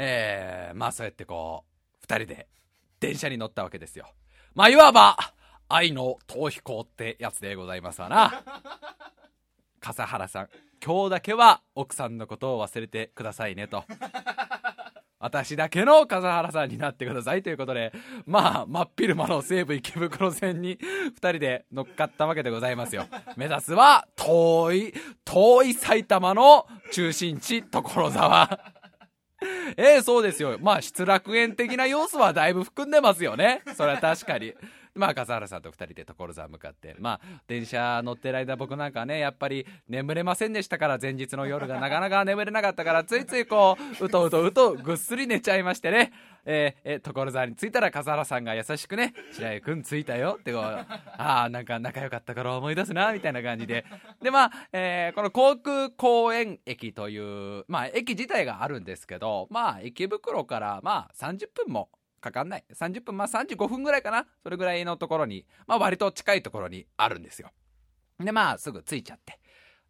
えー、まあそうやってこう、二人で電車に乗ったわけですよ。まあいわば、愛の逃避行ってやつでございますわな。笠原さん、今日だけは奥さんのことを忘れてくださいねと。私だけの笠原さんになってくださいということで、まあ、真っ昼間の西武池袋線に二人で乗っかったわけでございますよ。目指すは、遠い、遠い埼玉の中心地、所沢。ええそうですよ。まあ、失楽園的な要素はだいぶ含んでますよね。それは確かに。まあ、笠原さんと二人で所沢向かって、まあ、電車乗ってる間僕なんかね、やっぱり眠れませんでしたから、前日の夜がなかなか眠れなかったから、ついついこう、うとうとうとぐっすり寝ちゃいましてね、えー、え所沢に着いたら笠原さんが優しくね、白井くん着いたよってこう、ああ、なんか仲良かったから思い出すな、みたいな感じで。で、まあ、えー、この航空公園駅という、まあ、駅自体があるんですけど、まあ、池袋から、まあ、30分もかかんない。30分、まあ35分ぐらいかな。それぐらいのところに、まあ割と近いところにあるんですよ。で、まあすぐ着いちゃって。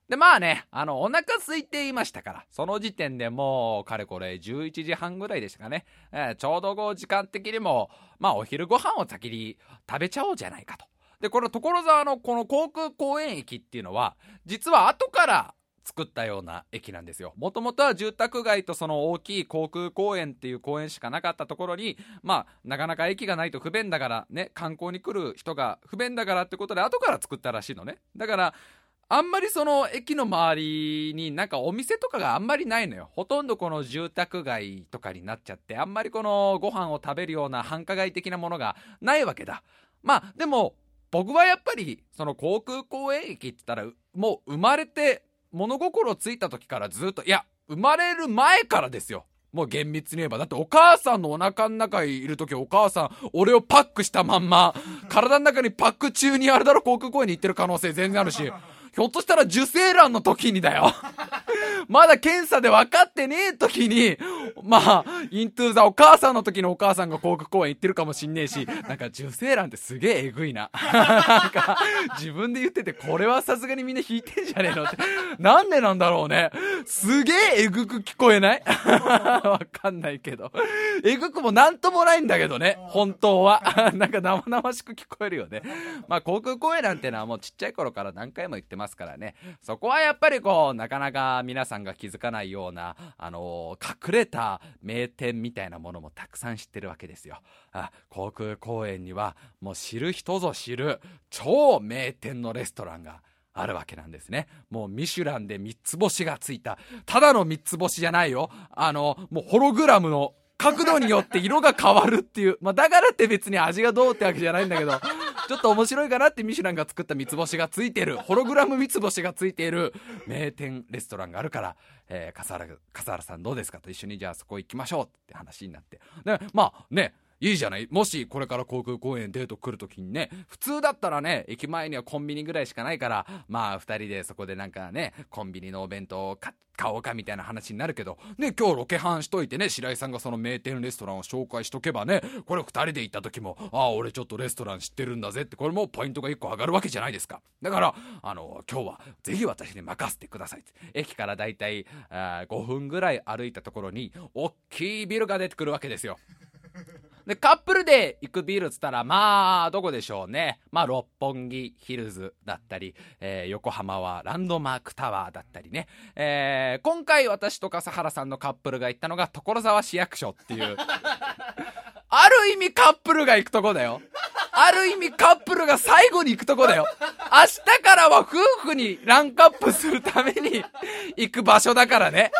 で、まあね、あの、お腹空いていましたから、その時点でもう、かれこれ11時半ぐらいでしたかね。えー、ちょうどこう時間的にも、まあお昼ご飯を先に食べちゃおうじゃないかと。で、この所沢のこの航空公園駅っていうのは、実は後から作ったような駅なんですよ。もともとは住宅街とその大きい航空公園っていう公園しかなかったところに、まあ、なかなか駅がないと不便だからね、観光に来る人が不便だからってことで後から作ったらしいのね。だから、あんまりその駅の周りになんかお店とかがあんまりないのよ。ほとんどこの住宅街とかになっちゃって、あんまりこのご飯を食べるような繁華街的なものがないわけだ。まあ、でも、僕はやっぱり、その航空公園駅って言ったら、もう生まれて物心ついた時からずっと、いや、生まれる前からですよ。もう厳密に言えば。だってお母さんのお腹の中にいる時お母さん、俺をパックしたまんま、体の中にパック中にあれだろ航空公園に行ってる可能性全然あるし、ひょっとしたら受精卵の時にだよ。まだ検査で分かってねえ時に、まあ、イントゥーザお母さんの時のお母さんが航空公園行ってるかもしんねえし、なんか受精卵ってすげええぐいな。なんか、自分で言ってて、これはさすがにみんな引いてんじゃねえのって。なんでなんだろうね。すげええぐく聞こえない？わかんないけど。えぐくもなんともないんだけどね。本当は。なんか生々しく聞こえるよね。まあ、航空公園なんてのはもうちっちゃい頃から何回も言ってますからね。そこはやっぱりこう、なかなか皆さんが気づかないような、あのー、隠れた名店みたいなものもたくさん知ってるわけですよ。あ航空公園にはもう知る人ぞ知る超名店のレストランがあるわけなんですね。もうミシュランで三つ星がついた、ただの三つ星じゃないよ。あの、もうホログラムの角度によって色が変わるっていう。まあ、だからって別に味がどうってわけじゃないんだけど、ちょっと面白いかなってミシュランが作った三つ星がついてる、ホログラム三つ星がついている。名店レストランがあるから、えー、笠原、笠原さんどうですかと一緒にじゃあそこ行きましょうって話になって。で、まあね、いいじゃない？もしこれから航空公園デート来るときにね、普通だったらね、駅前にはコンビニぐらいしかないから、まあ二人でそこでなんかね、コンビニのお弁当を買おうかみたいな話になるけど、ね、今日ロケハンしといてね、白井さんがその名店レストランを紹介しとけばね、これ二人で行った時も、ああ、俺ちょっとレストラン知ってるんだぜって、これもポイントが一個上がるわけじゃないですか。だから、あの、今日はぜひ私に任せてください。駅からだいたい5分ぐらい歩いたところに、大きいビルが出てくるわけですよ。で、カップルで行くビルっつったら、まあ、どこでしょうね。まあ、六本木ヒルズだったり、えー、横浜はランドマークタワーだったりね。えー、今回私と笠原さんのカップルが行ったのが所沢市役所っていう。ある意味カップルが行くとこだよ。ある意味カップルが最後に行くとこだよ。明日からは夫婦にランクアップするために行く場所だからね。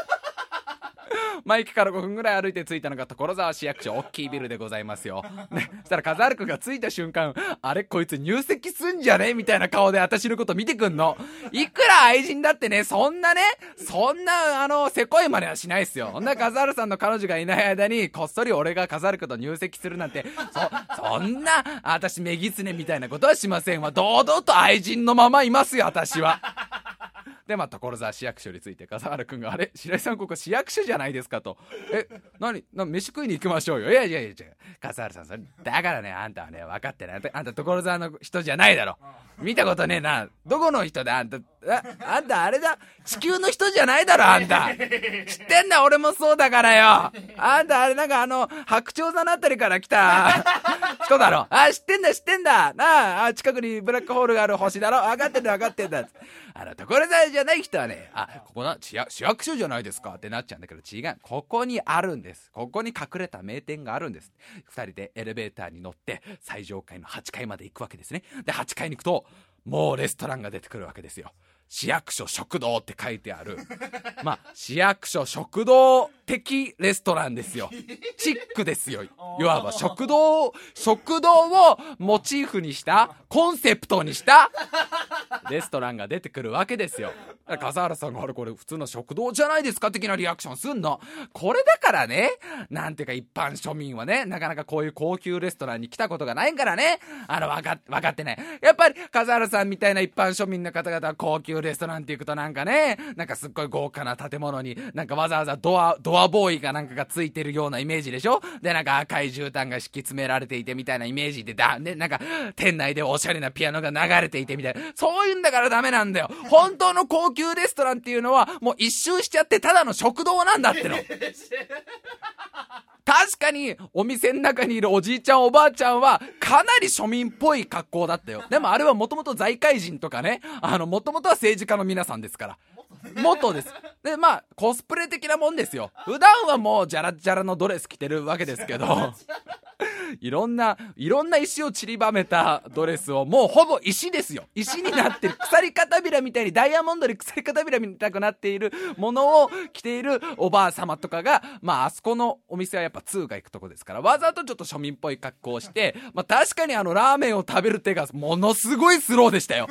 まあ、駅から5分ぐらい歩いて着いたのが所沢市役所、大きいビルでございますよ。ね、そしたら風原くんが着いた瞬間、あれこいつ入籍すんじゃね？みたいな顔で私のこと見てくんの。いくら愛人だってね、そんなね、そんな、あの、せこい真似はしないっすよ。そんな風原さんの彼女がいない間に、こっそり俺が風原くんと入籍するなんて、そ、そんな、私、メギツネみたいなことはしませんわ。堂々と愛人のままいますよ、私は。で、まあ、所沢市役所について、笠原くんが、あれ？白井さんここ市役所じゃないですかと。え、何？な、飯食いに行きましょうよ。いやいやいや、笠原さん、それ、だからね、あんたはね、分かってない。あんた所沢の人じゃないだろ。見たことねえな。どこの人だ？あんた、あ、あんたあれだ。地球の人じゃないだろ、あんた。知ってんだ、俺もそうだからよ。あんたあれなんかあの、白鳥座のあたりから来た人だろ。あ、知ってんだ知ってんだ。なあ、あ近くにブラックホールがある星だろ。分かってんだ分かってんだ。あの、所沢じゃない人はね、あ、ここな、市役所じゃないですかってなっちゃうんだけど、違う。ここにあるんです。ここに隠れた名店があるんです。二人でエレベーターに乗って、最上階の8階まで行くわけですね。で、8階に行くと、もうレストランが出てくるわけですよ。市役所食堂って書いてある。まあ、市役所食堂的レストランですよ。チックですよ。いわば食堂、食堂をモチーフにした、コンセプトにしたレストランが出てくるわけですよ。笠原さんがあれこれ普通の食堂じゃないですか的なリアクションすんの。これだからね、なんていうか一般庶民はね、なかなかこういう高級レストランに来たことがないからね、あの、わか、わかってない。やっぱり笠原さんみたいな一般庶民の方々は高級レストランって行くとなんかね、なんかすっごい豪華な建物に、なんかわざわざドア、ドアボーイがなんかがついてるようなイメージでしょ？で、なんか赤い絨毯が敷き詰められていてみたいなイメージで、だ、ね、なんか、店内でおしゃれなピアノが流れていてみたいな。そういうんだからダメなんだよ。本当の高級レストランっていうのは、もう一周しちゃってただの食堂なんだっての。確かに、お店の中にいるおじいちゃんおばあちゃんは、かなり庶民っぽい格好だったよ。でもあれはもともと財界人とかね、あの、もともとは政治家の皆さんですから。元です。で、まあ、コスプレ的なもんですよ。普段はもう、じゃらじゃらのドレス着てるわけですけど、いろんな、いろんな石を散りばめたドレスを、もうほぼ石ですよ。石になってる。鎖片びらみたいに、ダイヤモンドで鎖片びらみたくなっているものを着ているおばあ様とかが、まあ、あそこのお店はやっぱ通が行くとこですから、わざとちょっと庶民っぽい格好をして、まあ、確かにあの、ラーメンを食べる手が、ものすごいスローでしたよ。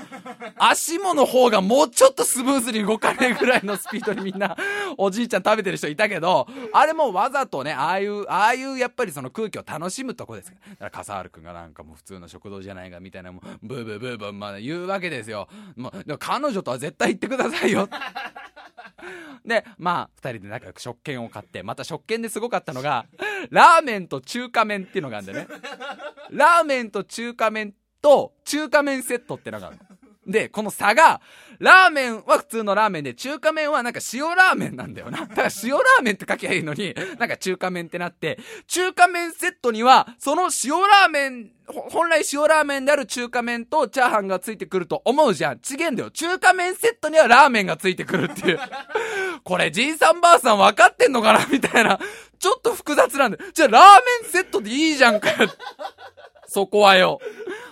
足もの方がもうちょっとスムーズに動かねえぐらいのスピードにみんな、おじいちゃん食べてる人いたけど、あれもわざとね、ああいう、ああいうやっぱりその空気を楽しむとこです。だから笠原くんがなんかもう普通の食堂じゃないがみたいなもう、ブーブーブーブーまだ言うわけですよ。もう、でも彼女とは絶対行ってくださいよ。で、まあ、2人で仲良く食券を買って、また食券ですごかったのが、ラーメンと中華麺っていうのがあるんだよね。ラーメンと中華麺と中華麺セットってのがあるの。で、この差が、ラーメンは普通のラーメンで、中華麺はなんか塩ラーメンなんだよな。だから塩ラーメンって書きゃいいのに、なんか中華麺ってなって、中華麺セットには、その塩ラーメン、本来塩ラーメンである中華麺とチャーハンがついてくると思うじゃん。ちげんだよ。中華麺セットにはラーメンがついてくるっていう。これ、じいさんばあさん分かってんのかな？みたいな。ちょっと複雑なんだよ。じゃあラーメンセットでいいじゃんかよ。そこはよ。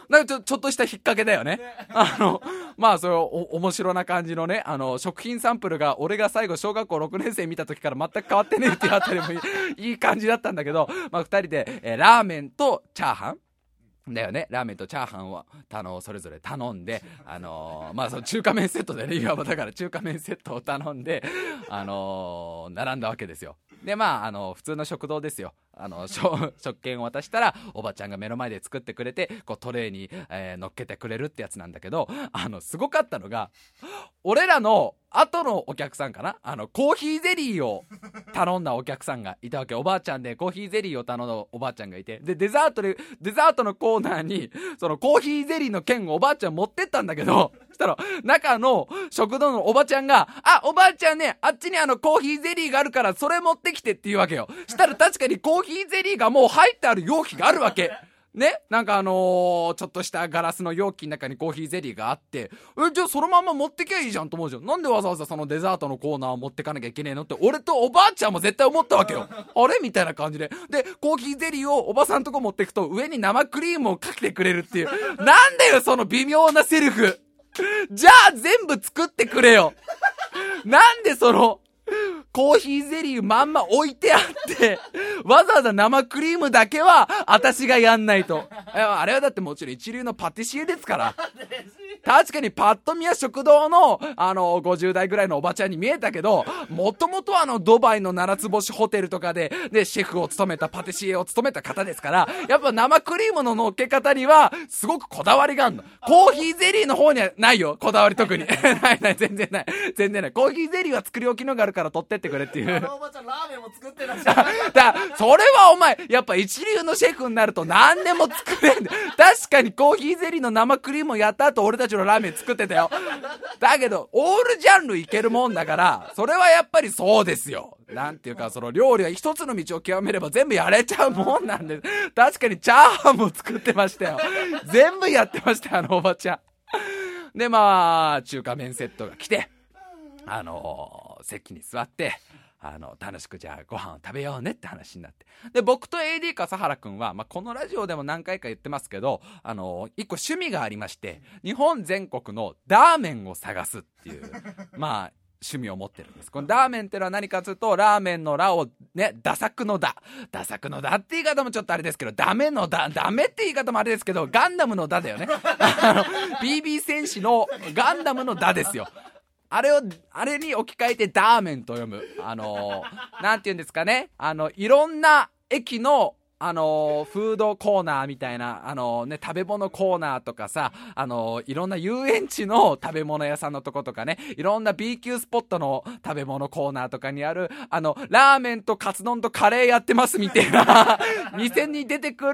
なんかちょ、ちょっとした引っ掛けだよね。あの、まあ、それお、面白な感じのね、あの、食品サンプルが、俺が最後小学校6年生見た時から全く変わってねえっていうあたりも いい感じだったんだけど、まあ、二人で、えー、ラーメンとチャーハンだよね。ラーメンとチャーハンを、あの、それぞれ頼んで、あのー、まあ、その中華麺セットでね、いわばだから中華麺セットを頼んで、あのー、並んだわけですよ。で、まあ、あの、普通の食堂ですよ。あの、食券を渡したら、おばちゃんが目の前で作ってくれて、こうトレーに、えー、乗っけてくれるってやつなんだけど、あの、すごかったのが、俺らの後のお客さんかな？あの、コーヒーゼリーを頼んだお客さんがいたわけ。おばあちゃんでコーヒーゼリーを頼んだおばあちゃんがいて。で、デザートで、デザートのコーナーに、そのコーヒーゼリーの券をおばあちゃん持ってったんだけど、したら、中の食堂のおばちゃんが、あ、おばあちゃんね、あっちにあのコーヒーゼリーがあるからそれ持ってきてって言うわけよ。したら確かにコーヒーゼリーがもう入ってある容器があるわけ。ね？なんかあのー、ちょっとしたガラスの容器の中にコーヒーゼリーがあって、え、じゃあそのまま持ってきゃいいじゃんと思うじゃん。なんでわざわざそのデザートのコーナーを持ってかなきゃいけねえのって、俺とおばあちゃんも絶対思ったわけよ。あれ？みたいな感じで。で、コーヒーゼリーをおばさんとこ持ってくと、上に生クリームをかけてくれるっていう。なんだよ、その微妙なセリフ。じゃあ全部作ってくれよ。なんでその、コーヒーゼリーまんま置いてあって、わざわざ生クリームだけは、私がやんないと。あれはだってもちろん一流のパティシエですから。確かにパッと見は食堂の、あの、50代ぐらいのおばちゃんに見えたけど、もともとあの、ドバイの七つ星ホテルとかで、で、シェフを務めた、パティシエを務めた方ですから、やっぱ生クリームの乗っけ方には、すごくこだわりがあるの。コーヒーゼリーの方にはないよ、こだわり特に。ないない、全然ない。全然ない。コーヒーゼリーは作り置きのがあるから取ってってくれっていう。あのおばちゃんラーメンも作ってらっしゃる。だそれはお前、やっぱ一流のシェフになると何でも作れん。確かにコーヒーゼリーの生クリームをやった後俺たちのラーメン作ってたよ。だけど、オールジャンルいけるもんだから、それはやっぱりそうですよ。なんていうか、その料理は一つの道を極めれば全部やれちゃうもんなんです。確かにチャーハンも作ってましたよ。全部やってました、あのおばちゃん。で、まあ、中華麺セットが来て、あの席に座って、あの、楽しくじゃあご飯を食べようねって話になって。で、僕と AD 笠原くんは、まあ、このラジオでも何回か言ってますけど、あの一個趣味がありまして、日本全国のラーメンを探すっていう、まあ、趣味を持ってるんです。このラーメンってのは何かというと、ラーメンのラをね、ダサくのダ。ダサくのダって言い方もちょっとあれですけど、ダメのダ、ダメって言い方もあれですけど、ガンダムのダだよね。あの、BB 戦士のガンダムのダですよ。あれを、あれに置き換えてダーメンと読む。あのーなんて言うんですかね。あの、いろんな駅の、あのーフードコーナーみたいな、あのーね、食べ物コーナーとかさ、あのーいろんな遊園地の食べ物屋さんのとことかね、いろんな B 級スポットの食べ物コーナーとかにある、あの、ラーメンとカツ丼とカレーやってますみたいな、店に出てくる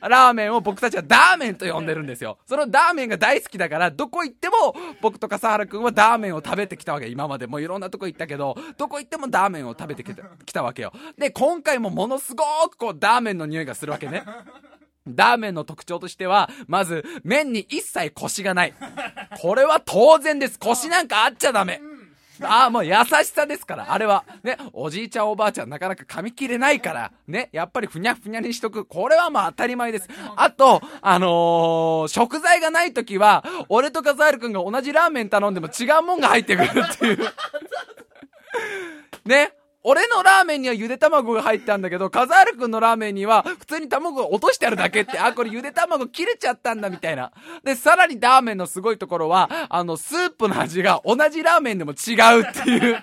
ラーメンを僕たちはダーメンと呼んでるんですよ。そのダーメンが大好きだから、どこ行っても僕と笠原くんはダーメンを食べてきたわけ。今までもういろんなとこ行ったけど、どこ行ってもダーメンを食べてきた きたわけよ。で、今回もものすごくこうダーメンの匂いがするわけね。ダーメンの特徴としては、まず、麺に一切コシがない。これは当然です。コシなんかあっちゃダメ。ああ、もう優しさですから、あれは。ね、おじいちゃんおばあちゃんなかなか噛み切れないから、ね、やっぱりふにゃふにゃにしとく。これはまあ当たり前です。あと、あのー食材がない時は、俺と笠原くんが同じラーメン頼んでも違うもんが入ってくるっていう。ね。俺のラーメンにはゆで卵が入ったんだけど、カザールくんのラーメンには普通に卵が落としてあるだけって、あ、これゆで卵切れちゃったんだみたいな。で、さらにラーメンのすごいところは、あの、スープの味が同じラーメンでも違うっていう。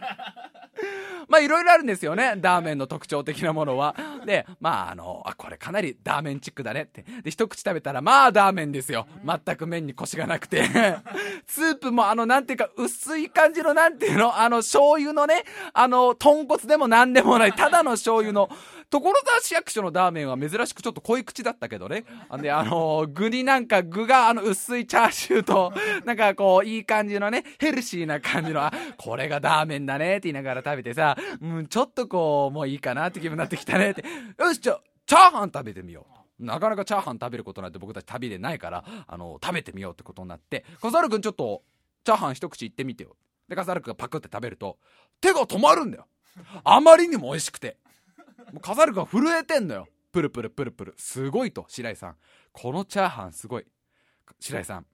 まあいろいろあるんですよね。ラーメンの特徴的なものは。で、まああの、あ、これかなりラーメンチックだねって。で、一口食べたら、まあラーメンですよ。全く麺にコシがなくて。スープもあの、なんていうか、薄い感じの、なんていうの、あの、醤油のね、あの、豚骨でも何でもない、ただの醤油の、所沢市役所のラーメンは珍しくちょっと濃い口だったけどね。あで、あの具になんか具があの薄いチャーシューと、なんかこう、いい感じのね、ヘルシーな感じの、あ、これがラーメンだねって言いながら食べてさ、うん、ちょっとこう、もういいかなって気分になってきたねって。よし、じゃあ、チャーハン食べてみよう。なかなかチャーハン食べることなんて僕たち旅でないから、あの、食べてみようってことになって、笠原くんちょっと、チャーハン一口いってみてよ。で、笠原くんがパクって食べると、手が止まるんだよ。あまりにも美味しくて。もう笠原くんが震えてんのよ。プルプルプルプル。すごいと、白井さん。このチャーハンすごい。白井さん、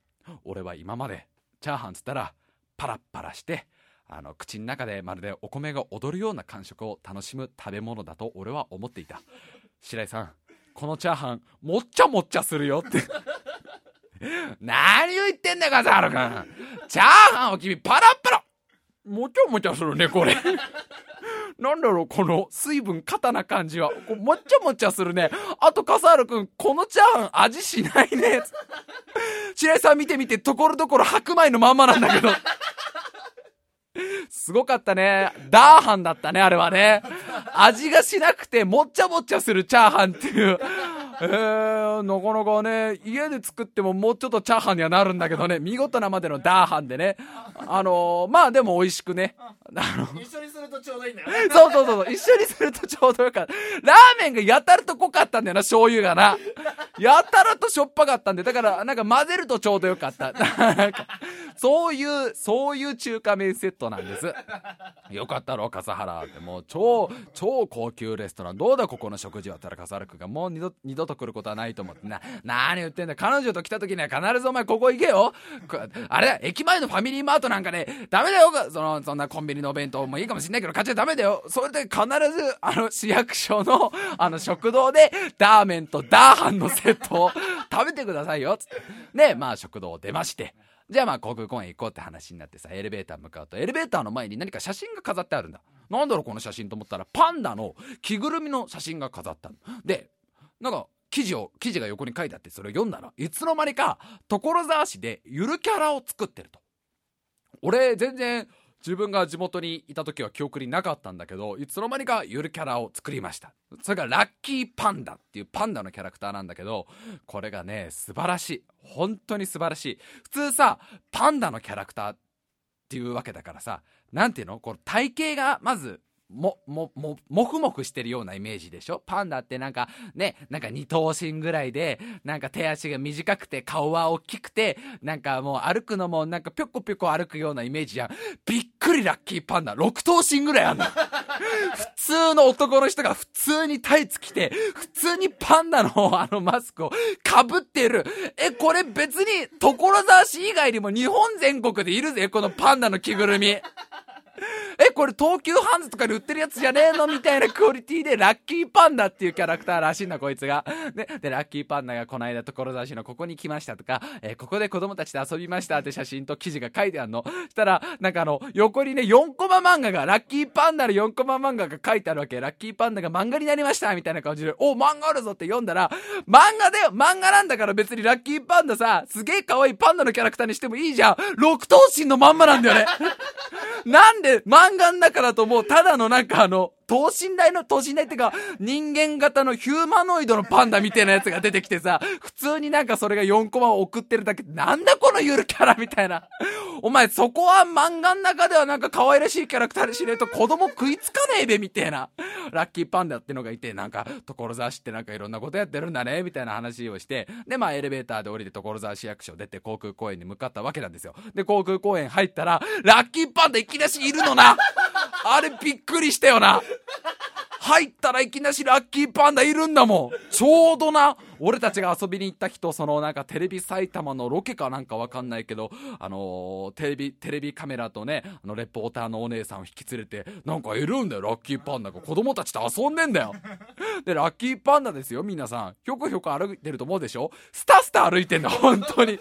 俺は今まで、チャーハンつったら、パラッパラして、あの、口の中でまるでお米が踊るような感触を楽しむ食べ物だと俺は思っていた。白井さん、このチャーハン、もっちゃもっちゃするよって。何を言ってんだよ、笠原くん。チャーハンを君、パラッパラもちゃもちゃするね、これ。なんだろう、この水分過多な感じは。こもっちゃもっちゃするね。あと、笠原くん、このチャーハン味しないね。白井さん見てみて、ところどころ白米のまんまなんだけど。すごかったね。ダーハンだったね、あれはね。味がしなくて、もっちゃもっちゃするチャーハンっていう。えー、なかなかね、家で作ってももうちょっとチャーハンにはなるんだけどね、見事なまでのダーハンでね。あのー、まあでも美味しくね。あの、一緒にするとちょうどいいんだよ。そうそうそうそう、一緒にするとちょうどよかった。ラーメンがやたらと濃かったんだよな、醤油がな。やたらとしょっぱかったんで、だから、なんか混ぜるとちょうどよかった。なんかそういう、そういう中華麺セットなんです。よかったろ、笠原って。もう超、超高級レストラン。どうだ、ここの食事は。ったら笠原くんがもう二度、二度と来ることはないと思って。な、何言ってんだ。彼女と来た時には必ずお前ここ行けよ。あれだ、駅前のファミリーマートなんかね、ダメだよ。その、そんなコンビニのお弁当もいいかもしんないけど、買っちゃダメだよ。それで必ず、あの、市役所の、あの、食堂で、ラーメンとダーハンのセットを 食べてくださいよ。つって。で、まあ、食堂を出まして。じゃあまあ航空公園行こうって話になってさ、エレベーター向かうと、エレベーターの前に何か写真が飾ってあるんだ。なんだろうこの写真と思ったら、パンダの着ぐるみの写真が飾ったの。で、なんか、記事を、記事が横に書いてあって、それを読んだら、いつの間にか、所沢市でゆるキャラを作ってると。俺、全然、自分が地元にいた時は記憶になかったんだけどいつの間にかゆるキャラを作りました。それがラッキーパンダっていうパンダのキャラクターなんだけどこれがね素晴らしい。本当に素晴らしい。普通さパンダのキャラクターっていうわけだからさなんていうの？この体型がまずも、も、も、もふもふしてるようなイメージでしょ？パンダってなんか、ね、なんか二頭身ぐらいで、なんか手足が短くて、顔は大きくて、なんかもう歩くのもなんかぴょこぴょこ歩くようなイメージじゃん。びっくりラッキーパンダ。六頭身ぐらいあんの。普通の男の人が普通にタイツ着て、普通にパンダのあのマスクを被ってる。え、これ別に、所沢市以外にも日本全国でいるぜ、このパンダの着ぐるみ。え、これ東急ハンズとかで売ってるやつじゃねえのみたいなクオリティで、ラッキーパンダっていうキャラクターらしいんだ、こいつが。で、で、ラッキーパンダがこの間所沢市のここに来ましたとか、えーここで子供たちと遊びましたって写真と記事が書いてあるの。したら、なんかあの、横にね、4コマ漫画が、ラッキーパンダの4コマ漫画が書いてあるわけ。ラッキーパンダが漫画になりましたみたいな感じで、お、漫画あるぞって読んだら、漫画だよ漫画なんだから別にラッキーパンダさ、すげえ可愛いパンダのキャラクターにしてもいいじゃん六頭身のまんまなんだよねなんで漫画んだともうただのなんかあの、等身大の、等身大っていうか、人間型のヒューマノイドのパンダみたいなやつが出てきてさ、普通になんかそれが4コマを送ってるだけ、なんだこのゆるキャラみたいな。お前そこは漫画の中ではなんか可愛らしいキャラクターにしねえと子供食いつかねえべみたいな。ラッキーパンダってのがいて、なんか、所沢市ってなんかいろんなことやってるんだね、みたいな話をして、で、まあエレベーターで降りて所沢市役所出て航空公園に向かったわけなんですよ。で、航空公園入ったら、ラッキーパンダいきなしいるのなあれびっくりしたよな入ったらいきなしラッキーパンダいるんだもんちょうどな俺たちが遊びに行った人、そのなんかテレビ埼玉のロケかなんかわかんないけど、あのーテレビ、テレビカメラとね、あのレポーターのお姉さんを引き連れて、なんかいるんだよ、ラッキーパンダが。子供たちと遊んでんだよ。で、ラッキーパンダですよ、皆さん。ひょこひょこ歩いてると思うでしょ？スタスタ歩いてんだ、本当に。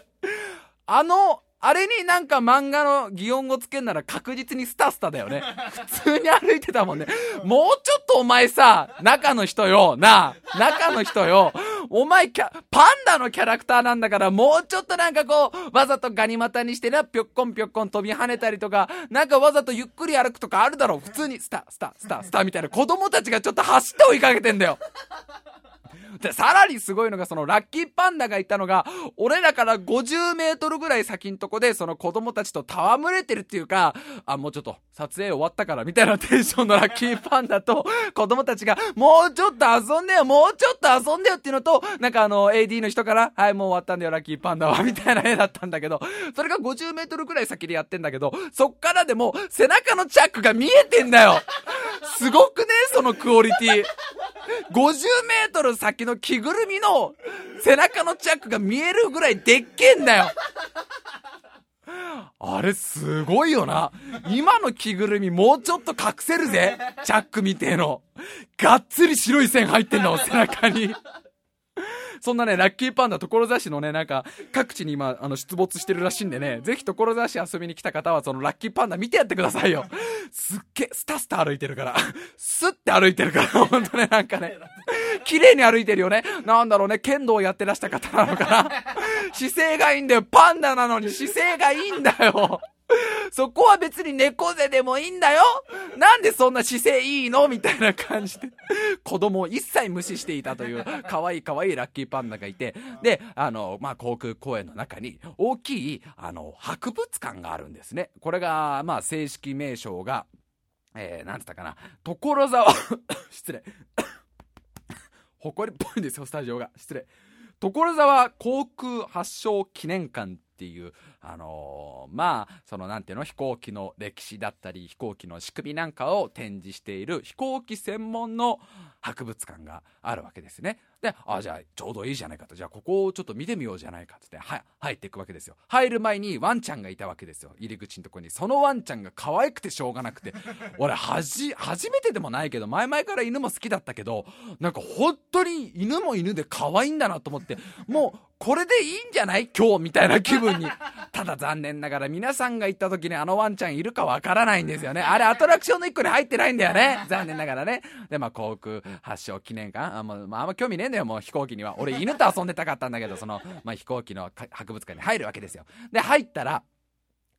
あの、あれになんか漫画の擬音語つけんなら確実にスタスタだよね。普通に歩いてたもんね。もうちょっとお前さ、中の人よ、なあ、中の人よ、お前キャ、パンダのキャラクターなんだから、もうちょっとなんかこう、わざとガニ股にしてな、ぴょっこんぴょっこん飛び跳ねたりとか、なんかわざとゆっくり歩くとかあるだろう。普通にスタ、スタ、スタ、スタみたいな子供たちがちょっと走って追いかけてんだよ。で、さらにすごいのが、そのラッキーパンダがいたのが、俺らから50メートルぐらい先んとこで、その子供たちと戯れてるっていうか、あ、もうちょっと、撮影終わったから、みたいなテンションのラッキーパンダと、子供たちが、もうちょっと遊んでよ、もうちょっと遊んでよっていうのと、なんかあの、AD の人から、はい、もう終わったんだよ、ラッキーパンダは、みたいな絵だったんだけど、それが50メートルぐらい先でやってんだけど、そっからでも、背中のチャックが見えてんだよすごくねそのクオリティ。50メートル先の着ぐるみの背中のチャックが見えるぐらいでっけえんだよ。あれすごいよな。今の着ぐるみもうちょっと隠せるぜ。チャックみてえの。がっつり白い線入ってんの、背中に。そんなね、ラッキーパンダ所沢市のね、なんか、各地に今、あの、出没してるらしいんでね、ぜひ所沢市遊びに来た方は、そのラッキーパンダ見てやってくださいよ。すっげえ、スタスタ歩いてるから。スッて歩いてるから、ほんとね、なんかね、綺麗に歩いてるよね。なんだろうね、剣道をやってらした方なのかな。姿勢がいいんだよ。パンダなのに姿勢がいいんだよ。そこは別に猫背でもいいんだよなんでそんな姿勢いいの？みたいな感じで、子供を一切無視していたという、可愛い可愛いラッキーパンダがいて、で、あの、まあ、航空公園の中に大きい、あの、博物館があるんですね。これが、まあ、正式名称が、えー、なんつったかな、所沢、失礼。誇りっぽいんですよ、スタジオが。失礼。所沢航空発祥記念館っていう、あのーまあ、そのなんていうの、飛行機の歴史だったり、飛行機の仕組みなんかを展示している飛行機専門の博物館があるわけですね。で、あ、じゃあちょうどいいじゃないかと。じゃあここをちょっと見てみようじゃないかっつって、は、入っていくわけですよ。入る前にワンちゃんがいたわけですよ。入り口のとこに。そのワンちゃんが可愛くてしょうがなくて。俺、はじ、初めてでもないけど、前々から犬も好きだったけど、なんか本当に犬も犬で可愛いんだなと思って、もう、これでいいんじゃない？今日みたいな気分に。ただ残念ながら皆さんが行った時にあのワンちゃんいるかわからないんですよね。あれアトラクションの一個に入ってないんだよね。残念ながらね。で、まあ航空発祥記念館。あもうまあ、あんま興味ねえんだよ、もう飛行機には。俺犬と遊んでたかったんだけど、その、まあ飛行機の博物館に入るわけですよ。で、入ったら、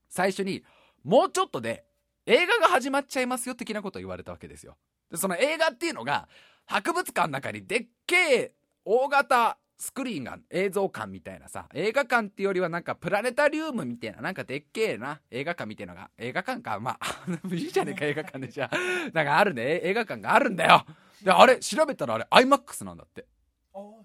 最初に、もうちょっとで映画が始まっちゃいますよ的なことを言われたわけですよ。で、その映画っていうのが、博物館の中にでっけえ大型スクリーンが映像館みたいなさ、映画館っていうよりはなんかプラネタリウムみたいな、なんかでっけえな、映画館みたいなのが、映画館か、まあ、いいじゃねえか映画館でじゃあ。なんかあるね、映画館があるんだよ。で、あれ、調べたらあれ、IMAX なんだって。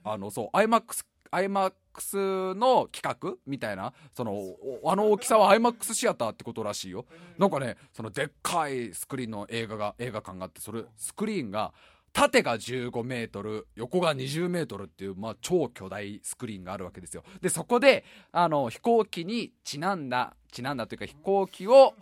あの、そう、IMAX、IMAX の企画みたいな、その、おあの大きさは IMAX シアターってことらしいよ。なんかね、そのでっかいスクリーンの映画が、映画館があって、それ、スクリーンが、縦が15メートル、横が20メートルっていう、まあ、超巨大スクリーンがあるわけですよ。で、そこで、あの、飛行機にちなんだ、ちなんだというか飛行機を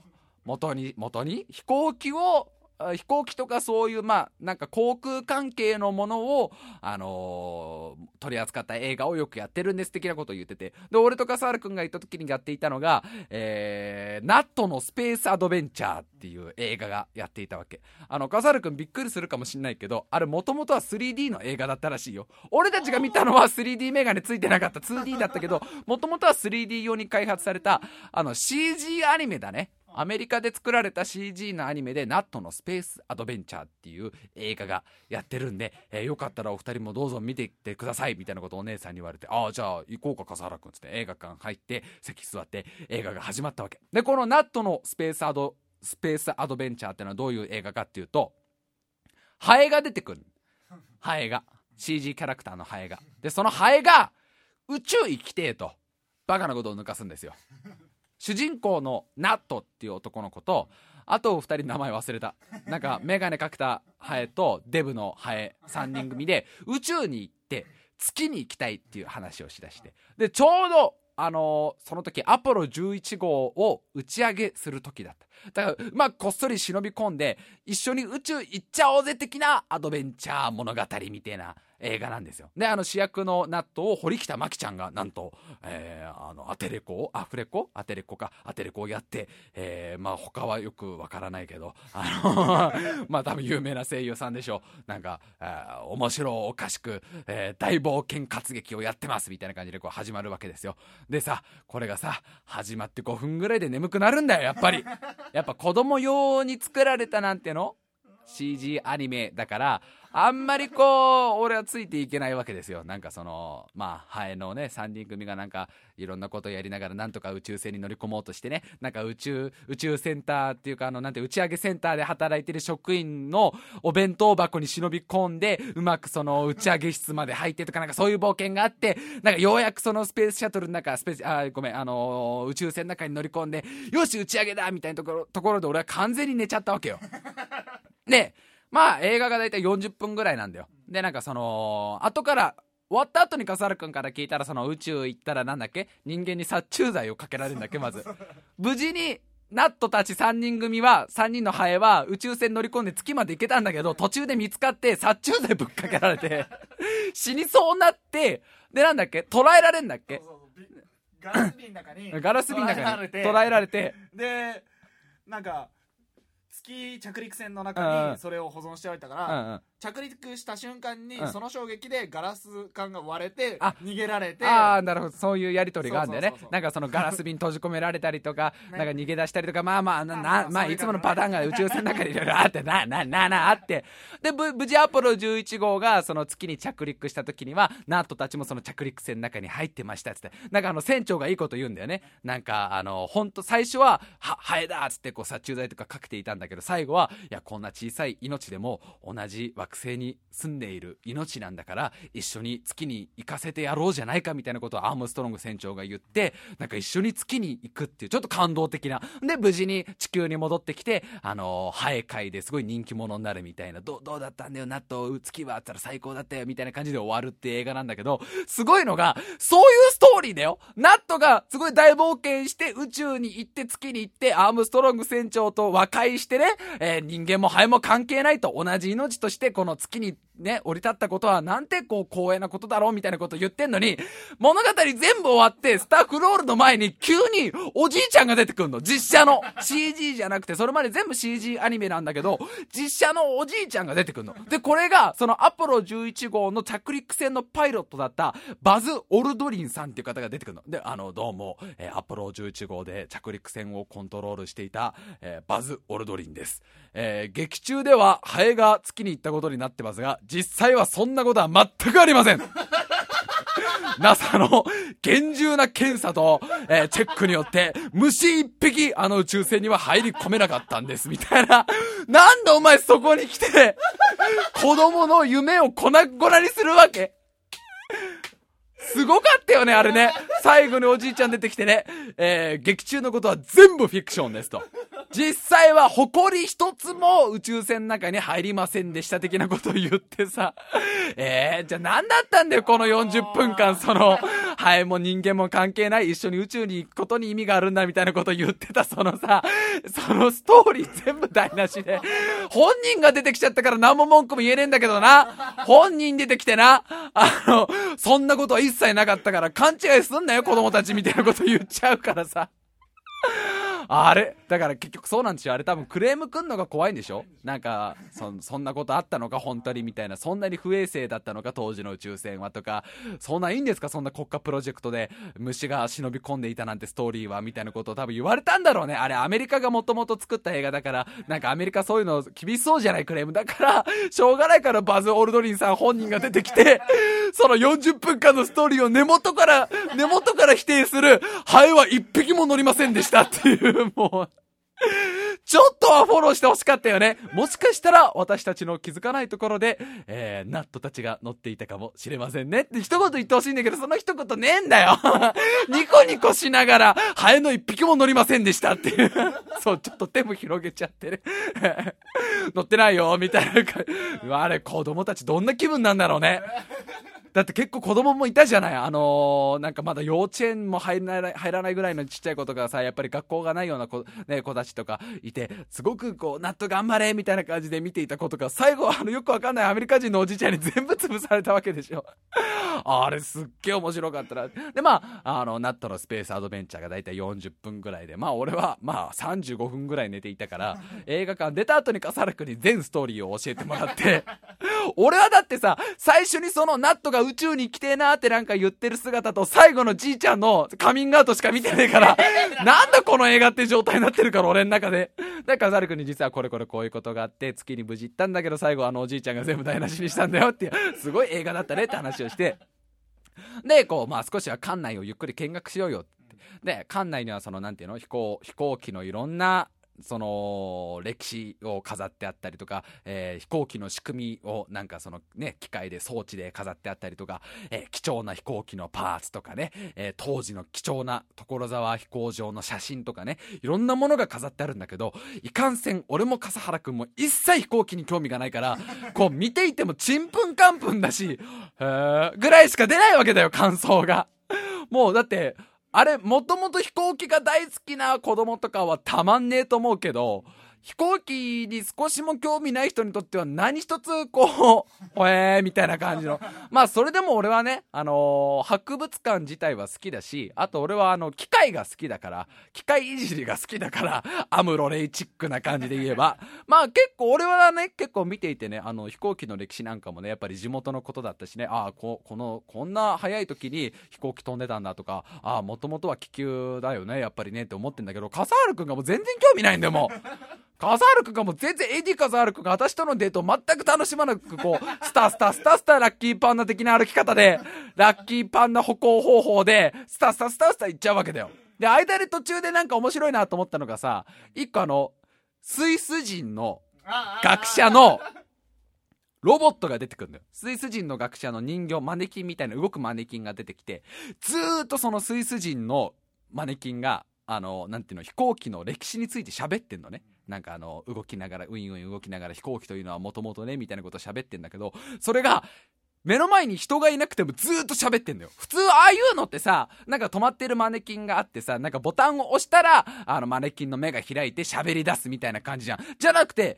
元に、元に？飛行機をあ飛行機とかそういう、まあ、なんか航空関係のものを、あのー取り扱った映画をよくやってるんです的なことを言ってて。で、俺と笠原くんが行った時にやっていたのが、えー、ナットのスペースアドベンチャーっていう映画がやっていたわけ。あの、笠原くんびっくりするかもしんないけど、あれもともとは 3D の映画だったらしいよ。俺たちが見たのは 3D メガネついてなかった 2D だったけど、もともとは 3D 用に開発された、あの CG アニメだね。アメリカで作られた CG のアニメで、ナットのスペースアドベンチャーっていう映画がやってるんで、えーよかったらお二人もどうぞ見ていってください、みたいなことをお姉さんに言われて、ああ、じゃあ行こうか、笠原くんつって映画館入って、席座って映画が始まったわけ。で、このナットのスペースアド、スペースアドベンチャーっていうのはどういう映画かっていうと、ハエが出てくる。ハエが。CG キャラクターのハエが。で、そのハエが、宇宙行きてえと、バカなことを抜かすんですよ。主人公のナットっていう男の子と、あと二人名前忘れた。なんか、メガネかけたハエとデブのハエ3人組で、宇宙に行って、月に行きたいっていう話をしだして。で、ちょうど、あのーその時、アポロ11号を打ち上げする時だった。だから、まあ、こっそり忍び込んで、一緒に宇宙行っちゃおうぜ的なアドベンチャー物語みたいな映画なんですよ。で、あの主役のナットを堀北真希ちゃんが、なんと、えーあの、アテレコを、アフレコ？アテレコか、アテレコをやって、えーまあ、他はよくわからないけど、あの、まあ、多分有名な声優さんでしょう。なんか、あー面白おかしく、えー大冒険活劇をやってますみたいな感じでこう始まるわけですよ。でさ、これがさ、始まって5分ぐらいで眠くなるんだよ、やっぱり。やっぱ子供用に作られたなんての？CG アニメだから、あんまりこう、俺はついていけないわけですよ。なんかその、まあ、ハエのね、3人組がなんか、いろんなことやりながら、なんとか宇宙船に乗り込もうとしてね、なんか宇宙、宇宙センターっていうか、あの、なんて、打ち上げセンターで働いてる職員のお弁当箱に忍び込んで、うまくその打ち上げ室まで入ってとか、なんかそういう冒険があって、なんかようやくそのスペースシャトルの中、スペース、あ、ごめん、あのー宇宙船の中に乗り込んで、よし、打ち上げだみたいなところ、ところで俺は完全に寝ちゃったわけよ。で、まあ映画がだいたい40分ぐらいなんだよ。で、なんかその、後から、終わった後に笠原くんから聞いたら、その宇宙行ったらなんだっけ？人間に殺虫剤をかけられるんだっけまず。無事に、ナットたち3人組は、3人のハエは宇宙船乗り込んで月まで行けたんだけど、途中で見つかって殺虫剤ぶっかけられて、死にそうになって、でなんだっけ？捉えられんだっけ？ガラス瓶の中にガラス瓶の中に捉捉えられて、でなんか月着陸船の中にそれを保存しておいたから。着陸した瞬間に、うんその衝撃でガラス管が割れてあ逃げられてああ、なるほど。そういうやりとりがあるんだよねそうそうそう。そうなんかそのガラス瓶閉じ込められたりとか、ねなんか逃げ出したりとか、まあまあ、な、まあなまあ、まあそういつものパターンが宇宙船の中にいろいろあって、な、な、な、な、あって。で、ぶ無事アポロ11号がその月に着陸した時には、ナートたちもその着陸船の中に入ってましたっつって。なんかあの船長がいいこと言うんだよね。なんかあの、本当最初は、は、ハエだっつってこう殺虫剤とかかけていたんだけど、最後は、いや、こんな小さい命でも同じ惑星に住んでいる命なんだから、一緒に月に行かせてやろうじゃないかみたいなことをアームストロング船長が言って、なんか一緒に月に行くっていう、ちょっと感動的な。で、無事に地球に戻ってきて、あのハエ界ですごい人気者になるみたいな、ど、どうだったんだよ、ナット、月はあったら最高だったよ、みたいな感じで終わるって映画なんだけど、すごいのが、そういうストーリーだよ。ナットがすごい大冒険して宇宙に行って月に行って、アームストロング船長と和解してね、えー人間もハエも関係ないと同じ命としてここの月にね、降り立ったことはなんてこう光栄なことだろうみたいなこと言ってんのに、物語全部終わって、スタッフロールの前に急におじいちゃんが出てくるの。実写の。CG じゃなくて、それまで全部 CG アニメなんだけど、実写のおじいちゃんが出てくるの。で、これが、そのアポロ11号の着陸船のパイロットだったバズ・オルドリンさんっていう方が出てくるの。で、あの、どうも、えー、アポロ11号で着陸船をコントロールしていた、えー、バズ・オルドリンです。えー、劇中ではハエが月に行ったことになってますが、実際はそんなことは全くありません。NASA の厳重な検査と、えー、チェックによって、虫一匹あの宇宙船には入り込めなかったんです、みたいな。なんでお前そこに来て、子供の夢を粉々にするわけ？すごかったよね、あれね。最後におじいちゃん出てきてね、えー、劇中のことは全部フィクションですと。実際は埃一つも宇宙船の中に入りませんでした的なことを言ってさ、えー、じゃあ何だったんだよ、この40分間、その、ハエも人間も関係ない、一緒に宇宙に行くことに意味があるんだみたいなことを言ってた、そのさ、そのストーリー全部台無しで、本人が出てきちゃったから何も文句も言えねえんだけどな、本人出てきてな、あの、そんなことは一切なかったから勘違いすんなよ、子供たちみたいなこと言っちゃうからさ。あれ？だから結局そうなんですよ。あれ多分クレームくんのが怖いんでしょ？なんか、そ、そんなことあったのか、本当にみたいな。そんなに不衛生だったのか、当時の宇宙船はとか。そんないいんですか？そんな国家プロジェクトで虫が忍び込んでいたなんてストーリーはみたいなことを多分言われたんだろうね。あれアメリカがもともと作った映画だから、なんかアメリカそういうの厳しそうじゃない？クレーム。だから、しょうがないからバズ・オルドリンさん本人が出てきて、その40分間のストーリーを根元から、根元から否定する、ハエは一匹も乗りませんでしたっていう、もう。ちょっとはフォローしてほしかったよね。もしかしたら私たちの気づかないところで、えー、ナットたちが乗っていたかもしれませんねって一言言ってほしいんだけど、その一言ねえんだよ。ニコニコしながら、ハエの一匹も乗りませんでしたっていう。そう、ちょっと手も広げちゃってね。乗ってないよ、みたいな。あれ、子供たちどんな気分なんだろうね。だって結構子供もいたじゃない。あのー、なんかまだ幼稚園も入らない、入らないぐらいのちっちゃい子とかさ、やっぱり学校がないような子、ね、子たちとかいて、すごくこう、納豆頑張れみたいな感じで見ていた子とか、最後あの、よくわかんないアメリカ人のおじいちゃんに全部潰されたわけでしょ。あれすっげえ面白かったな。で、まあ、あの、ナットのスペースアドベンチャーがだいたい40分ぐらいで、まあ俺は、まあ35分ぐらい寝ていたから、映画館出た後に笠原くんに全ストーリーを教えてもらって、俺はだってさ、最初にそのナットが宇宙に来てえなってなんか言ってる姿と最後のじいちゃんのカミングアウトしか見てねえから、なんだこの映画って状態になってるから俺の中で。だからザル君に実はこれこれこういうことがあって月に無事行ったんだけど最後あのおじいちゃんが全部台無しにしたんだよっていう、すごい映画だったねって話をして。で、こう、まあ少しは館内をゆっくり見学しようよって。で、館内にはその、なんていうの飛行、飛行機のいろんなその歴史を飾ってあったりとか、えー、飛行機の仕組みをなんかそのね機械で装置で飾ってあったりとか、えー、貴重な飛行機のパーツとかね、えー、当時の貴重な所沢飛行場の写真とかねいろんなものが飾ってあるんだけどいかんせん俺も笠原君も一切飛行機に興味がないから こう見ていてもちんぷんかんぷんだしへーぐらいしか出ないわけだよ感想が。もうだってあれ、もともと飛行機が大好きな子供とかはたまんねえと思うけど、飛行機に少しも興味ない人にとっては何一つこう、ほえーみたいな感じの。まあそれでも俺はね、あのー、博物館自体は好きだし、あと俺はあの、機械が好きだから、機械いじりが好きだから、アムロレイチックな感じで言えば。まあ結構俺はね、結構見ていてね、あの飛行機の歴史なんかもね、やっぱり地元のことだったしね、ああ、ここの、こんな早い時に飛行機飛んでたんだとか、ああ、もともとは気球だよね、やっぱりねって思ってんだけど、笠原くんがもう全然興味ないんだよ、もう。カザール君がもう全然エディ・カザール君が私とのデートを全く楽しまなく、こう、スタスタスタスタラッキーパンダ的な歩き方で、ラッキーパンダ歩行方法で、スタスタスタスタ行っちゃうわけだよ。で、間で途中でなんか面白いなと思ったのがさ、一個あの、スイス人の学者の、ロボットが出てくるんだよ。スイス人の学者の人形、マネキンみたいな動くマネキンが出てきて、ずーっとそのスイス人のマネキンが、あの、なんていうの、飛行機の歴史について喋ってんのね。なんかあの、動きながら、ウィンウィン動きながら飛行機というのはもともとね、みたいなこと喋ってんだけど、それが、目の前に人がいなくてもずーっと喋ってんだよ。普通ああいうのってさ、なんか止まってるマネキンがあってさ、なんかボタンを押したら、あのマネキンの目が開いて喋り出すみたいな感じじゃん。じゃなくて、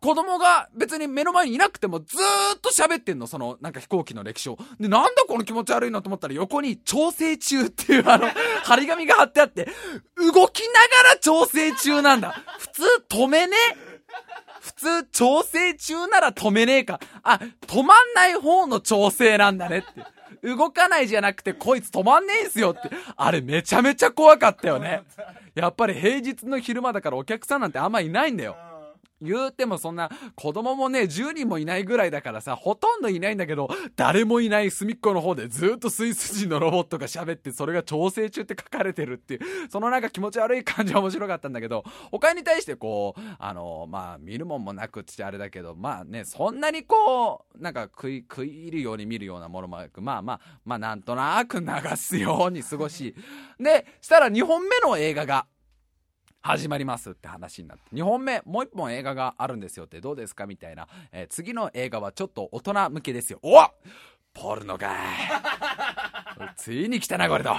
子供が別に目の前にいなくてもずーっと喋ってんの、そのなんか飛行機の歴史を。で、なんだこの気持ち悪いのと思ったら横に調整中っていうあの、張り紙が貼ってあって、動きながら調整中なんだ。普通止めね？普通調整中なら止めねえか。あ、止まんない方の調整なんだねって。動かないじゃなくてこいつ止まんねえんすよって。あれめちゃめちゃ怖かったよね。やっぱり平日の昼間だからお客さんなんてあんまいないんだよ。言うてもそんな子供もね10人もいないぐらいだからさほとんどいないんだけど誰もいない隅っこの方でずっとスイス人のロボットが喋ってそれが調整中って書かれてるっていうそのなんか気持ち悪い感じは面白かったんだけど他に対してこうあのまあ見るもんもなくってあれだけどまあねそんなにこうなんか食い食い入るように見るようなものもなくまあまあまあなんとなく流すように過ごしでしたら2本目の映画が始まりますって話になって2本目もう1本映画があるんですよってどうですか？みたいな、えー次の映画はちょっと大人向けですよ。おっ！ポルノかついに来たなこれと。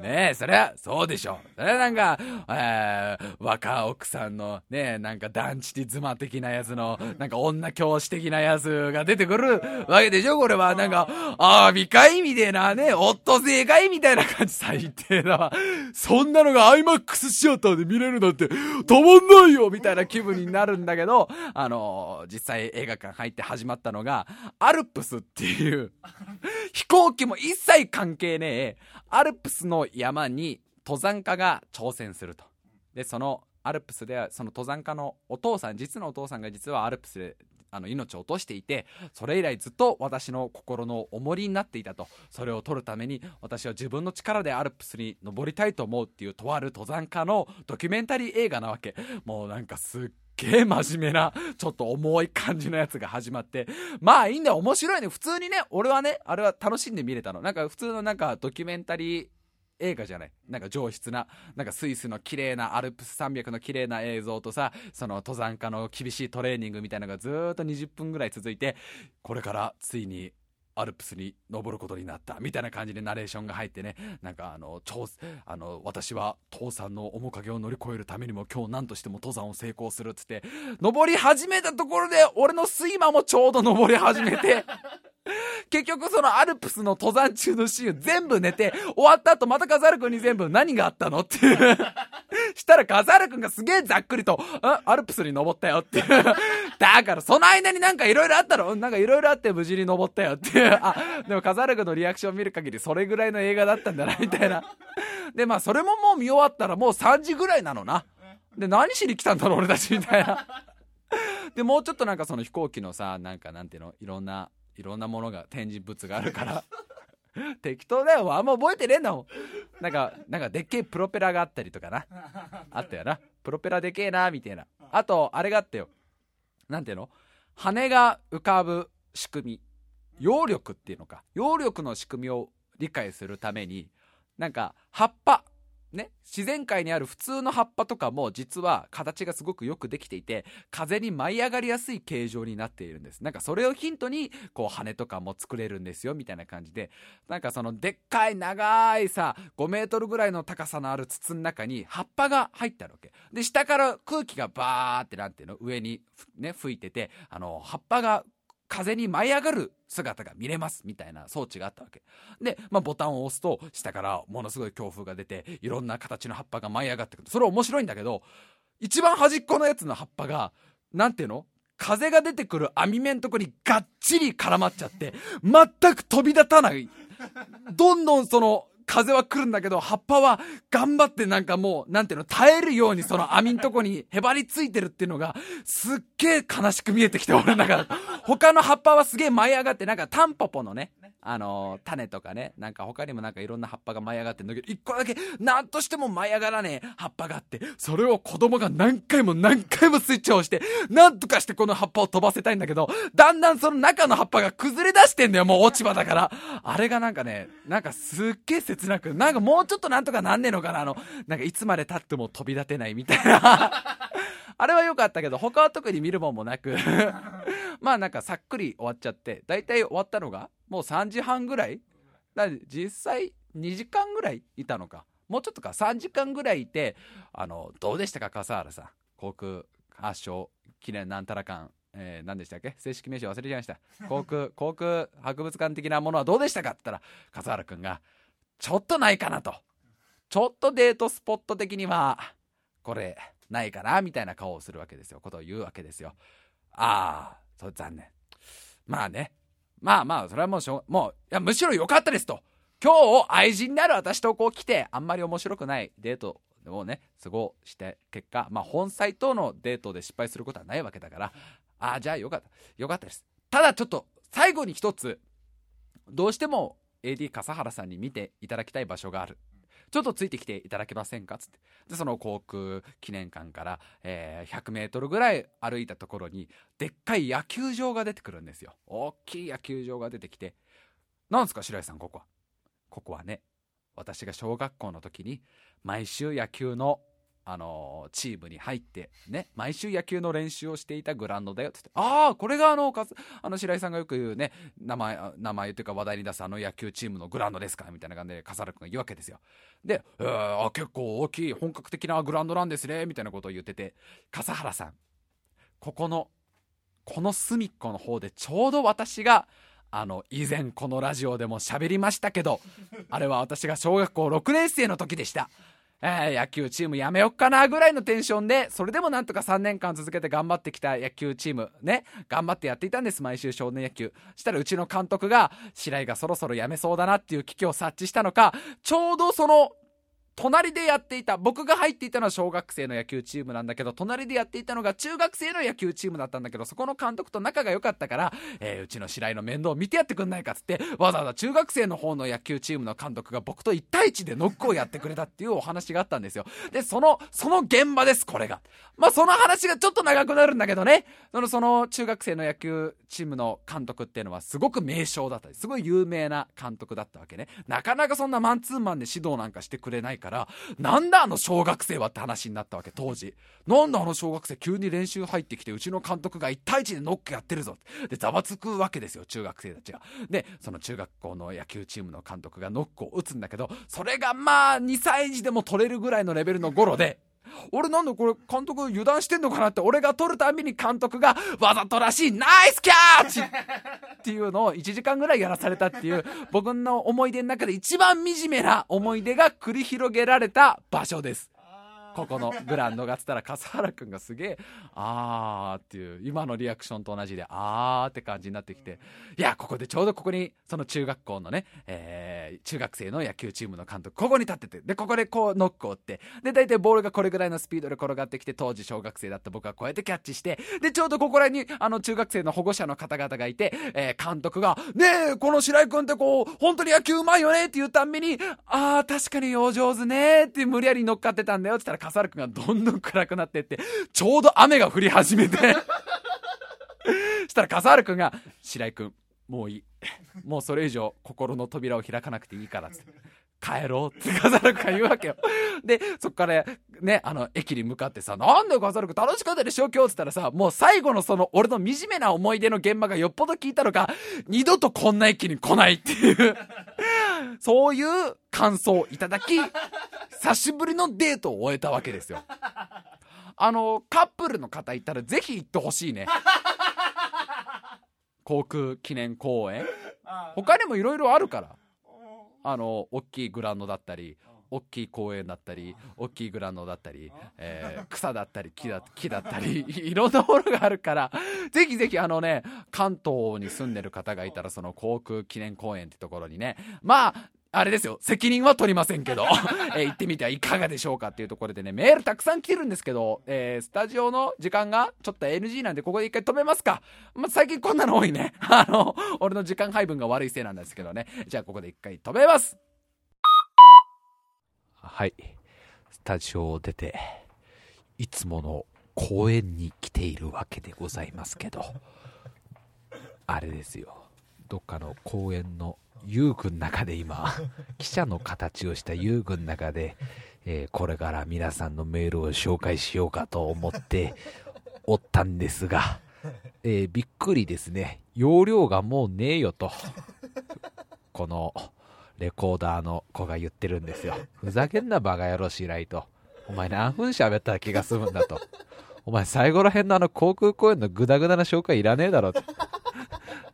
ねえそりゃそうでしょそれはなんか、えー若奥さんのねえなんか団地的妻的なやつのなんか女教師的なやつが出てくるわけでしょ？これはなんかああ美会みたいなねオットセイ会みたいな感じ。最低だわ。そんなのが IMAX シアターで見れるなんてたまんないよ！みたいな気分になるんだけどあの実際映画館入って始まったのがアルプスっていう飛行機も一切関関係ねえアルプスの山に登山家が挑戦すると。でそのアルプスではその登山家のお父さん実のお父さんが実はアルプスであの命を落としていてそれ以来ずっと私の心の重りになっていたと。それを取るために私は自分の力でアルプスに登りたいと思うっていうとある登山家のドキュメンタリー映画なわけ。もうなんかすっげえ真面目なちょっと重い感じのやつが始まって。まあいいんだよ。面白いね。普通にね俺はねあれは楽しんで見れたの。なんか普通のなんかドキュメンタリー映画じゃない。なんか上質ななんかスイスの綺麗なアルプス山脈の綺麗な映像とさその登山家の厳しいトレーニングみたいなのがずっと20分ぐらい続いてこれからついにアルプスに登ることになったみたいな感じでナレーションが入ってね。なんかあの超あの私は父さんの面影を乗り越えるためにも今日何としても登山を成功するっつって登り始めたところで俺の睡魔もちょうど登り始めて 結局そのアルプスの登山中のシーン全部寝て終わった後またカザル君に全部何があったのっていう。したらカザル君がすげえざっくりと「んアルプスに登ったよ」っていうだからその間になんかいろいろあったのうんなんかいろいろあって無事に登ったよっていう。あでもカザル君のリアクション見る限りそれぐらいの映画だったんだなみたいな。でまあそれももう見終わったらもう3時ぐらいなのな。で何しに来たんだろう俺たちみたいな。でもうちょっとなんかその飛行機のさなんかなんていうの？いろんないろんなものが展示物があるから。適当だよ。あんま覚えてねえんだもん。なんかなんかでっけえプロペラがあったりとかな。あったよな。プロペラでけえなみたいな。あとあれがあったよなんていうの？羽が浮かぶ仕組み。揚力っていうのか。揚力の仕組みを理解するためになんか葉っぱ。ね、自然界にある普通の葉っぱとかも実は形がすごくよくできていて風に舞い上がりやすい形状になっているんです。なんかそれをヒントにこう羽とかも作れるんですよみたいな感じで。なんかそのでっかい長いさ5メートルぐらいの高さのある筒の中に葉っぱが入ってあるわけ。で下から空気がバーってなんていうの上にね吹いててあの葉っぱが風に舞い上がる姿が見れますみたいな装置があったわけ。で、まあ、ボタンを押すと下からものすごい強風が出ていろんな形の葉っぱが舞い上がってくる。それ面白いんだけど一番端っこのやつの葉っぱがなんていうの？風が出てくる網目のとこにがっちり絡まっちゃって全く飛び立たない。どんどんその風は来るんだけど葉っぱは頑張ってなんかもうなんていうの耐えるようにその網んとこにへばりついてるっていうのがすっげえ悲しく見えてきて俺の中で。他の葉っぱはすげえ舞い上がってなんかタンポポのねあの種とかねなんか他にもなんかいろんな葉っぱが舞い上がってんだけど一個だけなんとしても舞い上がらねえ葉っぱがあってそれを子供が何回も何回もスイッチを押してなんとかしてこの葉っぱを飛ばせたいんだけどだんだんその中の葉っぱが崩れ出してんだよもう落ち葉だから。あれがなんかねなんかすっげえ切なくなんかもうちょっとなんとかなんねえのかなあのなんかいつまで経っても飛び立てないみたいな。あれは良かったけど他は特に見るもんもなく。まあなんかさっくり終わっちゃって大体終わったのがもう3時半ぐらい。だ実際2時間ぐらいいたのか。もうちょっとか3時間ぐらいいてあのどうでしたか笠原さん。航空発祥記念なんたら館、えー、何でしたっけ？正式名称忘れちゃいました。航空、航空博物館的なものはどうでしたか？って言ったら、笠原くんが、ちょっとないかなと。ちょっとデートスポット的には、これ、ないかなみたいな顔をするわけですよ。ことを言うわけですよ。ああ、そう残念。まあね。まあまあ、それはもうしょ、もう、いや、むしろ良かったですと。今日、愛人である私とこう来て、あんまり面白くないデートをね、過ごして結果、まあ本妻とのデートで失敗することはないわけだから、ああ、じゃあよかった。よかったです。ただちょっと、最後に一つ、どうしても AD 笠原さんに見ていただきたい場所がある。ちょっとついてきていただけませんか？つって。で、その航空記念館から、えー、100メートルぐらい歩いたところに、でっかい野球場が出てくるんですよ。大きい野球場が出てきて、なんすか白井さん、ここは。ここはね、私が小学校の時に、毎週野球のあのチームに入ってね毎週野球の練習をしていたグラウンドだよって言ってああこれがあのかあの白井さんがよく言うね名前名前というか話題に出すあの野球チームのグラウンドですかみたいな感じで笠原君が言うわけですよ。で、えー、あ結構大きい本格的なグラウンドなんですねみたいなことを言ってて笠原さんここのこの隅っこの方でちょうど私があの以前このラジオでも喋りましたけどあれは私が小学校6年生の時でした。えー、野球チームやめよっかなぐらいのテンションで、それでもなんとか3年間続けて頑張ってきた野球チーム、ね、頑張ってやっていたんです、毎週少年野球。したらうちの監督が、白井がそろそろやめそうだなっていう危機を察知したのか、ちょうどその隣でやっていた、僕が入っていたのは小学生の野球チームなんだけど、隣でやっていたのが中学生の野球チームだったんだけど、そこの監督と仲が良かったから、えー、うちの白井の面倒を見てやってくんないかっつって、わざわざ中学生の方の野球チームの監督が僕と1対1でノックをやってくれたっていうお話があったんですよ。で、その、その現場です、これが。まあ、その話がちょっと長くなるんだけどね、その、その中学生の野球チームの監督っていうのはすごく名将だったり、すごい有名な監督だったわけね。なかなかそんなマンツーマンで指導なんかしてくれないから、なんだあの小学生はって話になったわけ、当時。なんだあの小学生急に練習入ってきて、うちの監督が1対1でノックやってるぞ。で、ざわつくわけですよ、中学生たちが。で、その中学校の野球チームの監督がノックを打つんだけど、それがまあ、2歳児でも取れるぐらいのレベルのゴロで、俺なんだこれ監督油断してんのかなって俺が取るたびに監督がわざとらしいナイスキャッチっていうのを1時間ぐらいやらされたっていう僕の思い出の中で一番惨めな思い出が繰り広げられた場所です。ここのグランドがつったら笠原君がすげえあーっていう今のリアクションと同じであーって感じになってきていやここでちょうどここにその中学校のね、えー、中学生の野球チームの監督ここに立っててでここでこうノックを打ってで大体ボールがこれぐらいのスピードで転がってきて当時小学生だった僕はこうやってキャッチしてでちょうどここらにあの中学生の保護者の方々がいて、えー、監督が「ねえこの白井君ってこう本当に野球うまいよね」って言うたんびに「ああ確かにお上手ね」って無理やり乗っかってたんだよって言ったら笠原君がどんどん暗くなってって、ちょうど雨が降り始めて したら笠原くんが、白井君、もういい。もうそれ以上心の扉を開かなくていいからっつって。帰ろうって笠原君が言うわけよ。で、そっからね、あの、駅に向かってさ、なんだよ笠原君楽しかったでしょ今日っつったらさ、もう最後のその俺の惨めな思い出の現場がよっぽど聞いたのか、二度とこんな駅に来ないっていう そういう感想をいただき、久しぶりのデートを終えたわけですよ。あの、カップルの方いたらぜひ行ってほしいね。航空記念公園。他にもいろいろあるから。あの、大きいグラウンドだったり、大きい公園だったり、大きいグラウンドだったり、えー、草だったり木だ、木だったり、いろんなものがあるから、ぜひぜひあのね、関東に住んでる方がいたら、その航空記念公園ってところにね、まあ、あれですよ。責任は取りませんけど、えー、行ってみてはいかがでしょうかっていうところでね、メールたくさん来てるんですけど、えー、スタジオの時間がちょっと NG なんで、ここで一回止めますか。まあ、最近こんなの多いね。あの、俺の時間配分が悪いせいなんですけどね。じゃあここで一回止めます。はい。スタジオを出て、いつもの公園に来ているわけでございますけど、あれですよ。どっかの公園の遊具の中で今、記者の形をした遊具の中で、えー、これから皆さんのメールを紹介しようかと思っておったんですが、えー、びっくりですね。容量がもうねえよと。このレコーダーの子が言ってるんですよ。ふざけんなバカ野郎しらいと。お前何分喋ったら気が済むんだと。お前最後ら辺のあの航空公園のグダグダな紹介いらねえだろって。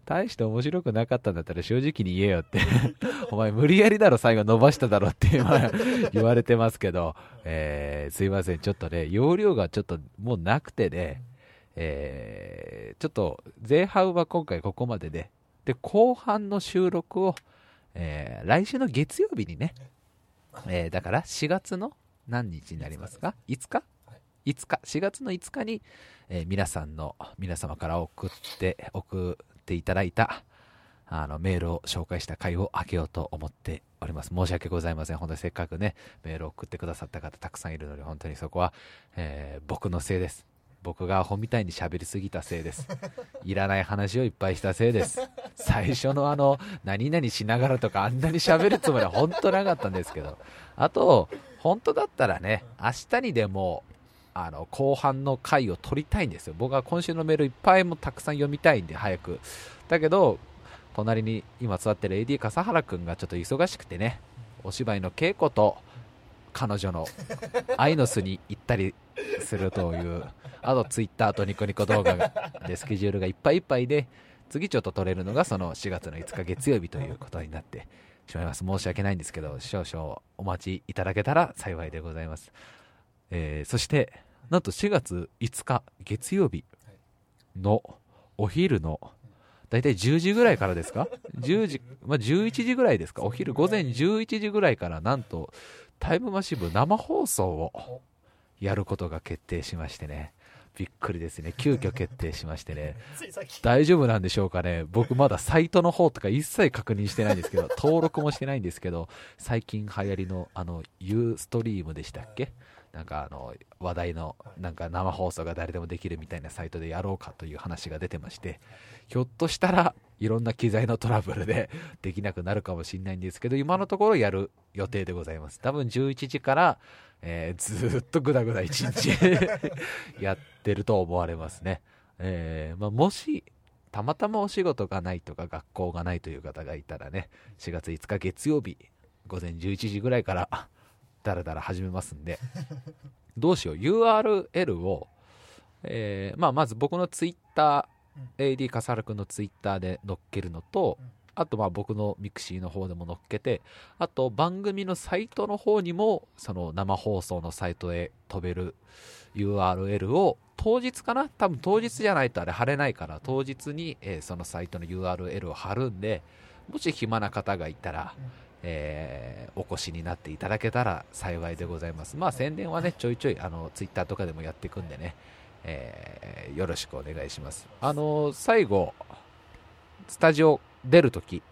大して面白くなかったんだったら正直に言えよって。お前無理やりだろ最後伸ばしただろって今 言われてますけど、えー、すいません。ちょっとね、容量がちょっともうなくてね、えー、ちょっと前半は今回ここまでで、で、後半の収録を、えー来週の月曜日にね、えーだから4月の何日になりますか ?5 日 ?5 日、4月の5日に、えー皆さんの、皆様から送って、送っていただいた、あの、メールを紹介した回を開けようと思っております。申し訳ございません。本当にせっかくね、メールを送ってくださった方たくさんいるので、本当にそこは、えー僕のせいです。僕がアホみたいに喋りすぎたせいです。いらない話をいっぱいしたせいです。最初のあの、何々しながらとかあんなに喋るつもりは本当なかったんですけど。あと、本当だったらね、明日にでも、あの、後半の回を取りたいんですよ。僕は今週のメールいっぱいもたくさん読みたいんで、早く。だけど、隣に今座ってる AD 笠原くんがちょっと忙しくてね、お芝居の稽古と、彼女の愛の巣に行ったりするという、あとツイッターとニコニコ動画でスケジュールがいっぱいいっぱいで、次ちょっと撮れるのがその4月の5日月曜日ということになってしまいます。申し訳ないんですけど、少々お待ちいただけたら幸いでございます。えーそして、なんと4月5日月曜日のお昼の大体10時ぐらいからですか ?10 時、まあ、11時ぐらいですか？お昼午前11時ぐらいからなんとタイムマシブ生放送をやることが決定しましてね。びっくりですね。急遽決定しましてね。大丈夫なんでしょうかね？僕まだサイトの方とか一切確認してないんですけど、登録もしてないんですけど、最近流行りのあの、ユーストリームでしたっけ？なんかあの、話題のなんか生放送が誰でもできるみたいなサイトでやろうかという話が出てまして、ひょっとしたらいろんな機材のトラブルで できなくなるかもしれないんですけど、今のところやる予定でございます。多分11時から、えーずっとぐだぐだ1日 やってると思われますね。えーまあ、もし、たまたまお仕事がないとか学校がないという方がいたらね、4月5日月曜日、午前11時ぐらいから、だらだら始めますんで、どうしよう、URL を、えーまあ、まず僕のツイッター、AD 笠原くんのツイッターで載っけるのと、あとまあ僕のミクシーの方でも載っけて、あと番組のサイトの方にも、その生放送のサイトへ飛べる URL を当日かな？多分当日じゃないとあれ貼れないから、当日に、えーそのサイトの URL を貼るんで、もし暇な方がいたら、えーお越しになっていただけたら幸いでございます。まあ宣伝はね、ちょいちょい、あの、ツイッターとかでもやっていくんでね、えーよろしくお願いします。あの、最後、スタジオ出るとき、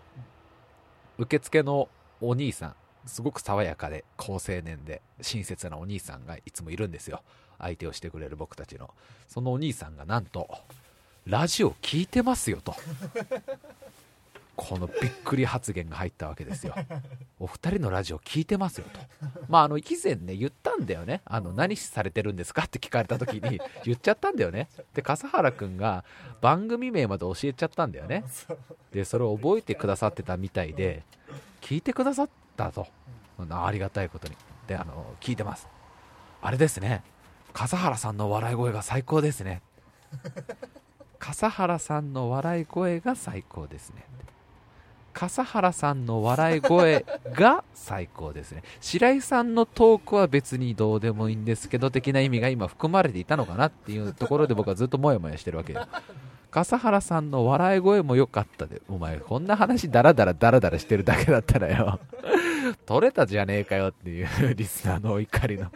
受付のお兄さん、すごく爽やかで好青年で親切なお兄さんがいつもいるんですよ。相手をしてくれる僕たちの。そのお兄さんがなんと、ラジオ聞いてますよと。このびっくり発言が入ったわけですよ。お二人のラジオ聞いてますよと。まあ、あの、以前ね、言ったんだよね。あの、何されてるんですかって聞かれた時に 言っちゃったんだよね。で、笠原くんが番組名まで教えちゃったんだよね。で、それを覚えてくださってたみたいで、聞いてくださったと。ありがたいことに。で、あの、聞いてます。あれですね。笠原さんの笑い声が最高ですね。笠原さんの笑い声が最高ですね。笠原さんの笑い声が最高ですね。白井さんのトークは別にどうでもいいんですけど、的な意味が今含まれていたのかなっていうところで僕はずっとモヤモヤしてるわけよ。笠原さんの笑い声も良かったで、お前こんな話ダラダラダラダラしてるだけだったらよ。取れたじゃねえかよっていうリスナーのお怒りの。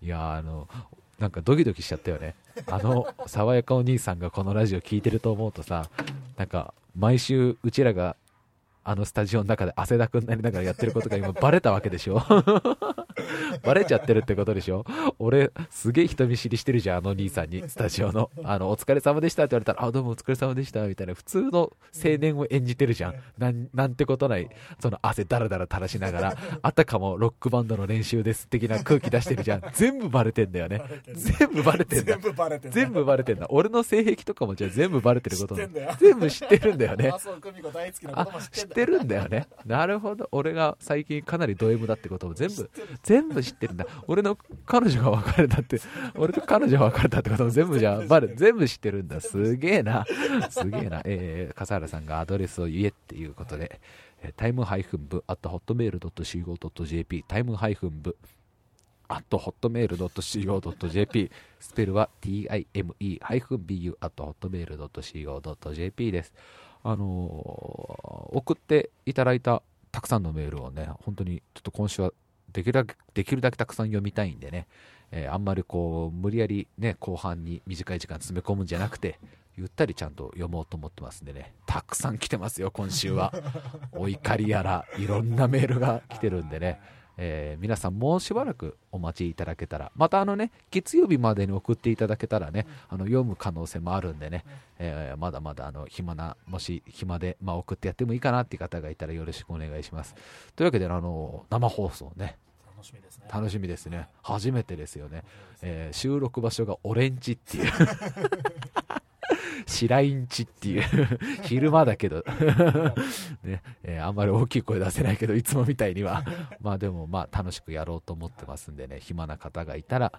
いや、あの、なんかドキドキしちゃったよね。あの、爽やかお兄さんがこのラジオ聞いてると思うとさ、なんか、毎週うちらがあのスタジオの中で汗だくになりながらやってることが今バレたわけでしょ バレちゃってるってことでしょ俺、すげえ人見知りしてるじゃん、あの兄さんに、スタジオの。あの、お疲れ様でしたって言われたら、あ、どうもお疲れ様でした、みたいな、普通の青年を演じてるじゃん。なん、なんてことない、その汗だらだら垂らしながら、あたかもロックバンドの練習です的な空気出してるじゃん。全部バレてんだよね。全部バレてんだ全。部バレてんだ全部バレてんだ。俺の性癖とかもじゃあ全部バレてること全部知ってるんだよね麻。生久美子大好きなことも知ってんだってるんだよね。なるほど。俺が最近かなりド M だってことも全部、全部知ってるんだ。俺の彼女が別れたって、俺と彼女が別れたってことも全部じゃ、バレ、全部知ってるんだ。すげえな。すげえな。えー、笠原さんがアドレスを言えっていうことで、タイムハイフン部、あとホットメール .co.jp、タイムハイフン部、at hotmail.co.jp スペルは time-bu at hotmail.co.jp です。あのー、送っていただいたたくさんのメールをね、本当にちょっと今週はできるだけできるだけたくさん読みたいんでね、えー、あんまりこう無理やりね後半に短い時間詰め込むんじゃなくてゆったりちゃんと読もうと思ってますんでねたくさん来てますよ今週は。お怒りやらいろんなメールが来てるんでねえー、皆さんもうしばらくお待ちいただけたら、またあのね、月曜日までに送っていただけたらね、あの読む可能性もあるんでね、えー、まだまだあの暇な、もし暇で、まあ、送ってやってもいいかなっていう方がいたらよろしくお願いします。というわけで、あの、生放送ね、楽しみですね。楽しみですね。初めてですよね。えー、収録場所がオレンジっていう 白インチっていう 昼間だけどね、えー、あんまり大きい声出せないけど、いつもみたいには、まあでもまあ楽しくやろうと思ってますんでね、暇な方がいたら、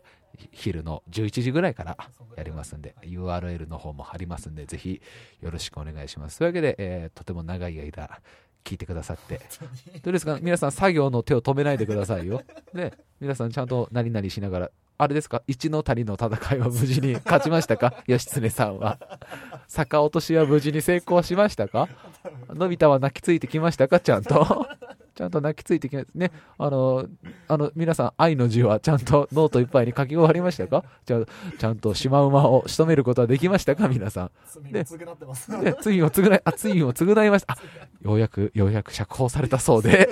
昼の11時ぐらいからやりますんで、URL の方も貼りますんで、ぜひよろしくお願いします。というわけで、えー、とても長い間、聞いてくださって。どうですか？皆さん作業の手を止めないでくださいよ。ね、皆さんちゃんと何々しながらあれですか？一の谷の戦いは無事に勝ちましたか？義経さんは。逆落としは無事に成功しましたか？のび太は泣きついてきましたか？ちゃんと。ちゃんと泣きついてきますね。あの、あの、皆さん、愛の字はちゃんとノートいっぱいに書き終わりましたか？じゃちゃんとシマウマを仕留めることはできましたか？皆さん。罪を償ってます。で、罪を償い、あ、罪を償いました。あ、ようやく、ようやく釈放されたそうで。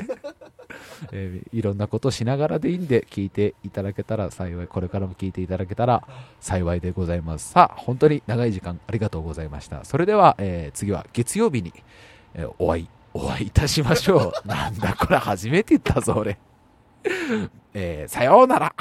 えー、いろんなことしながらでいいんで聞いていただけたら幸いこれからも聞いていただけたら幸いでございます。さあ本当に長い時間ありがとうございました。それでは、えー、次は月曜日に、えー、お会いお会いいたしましょう。なんだこれ初めて言ったぞ俺、えー、さようなら。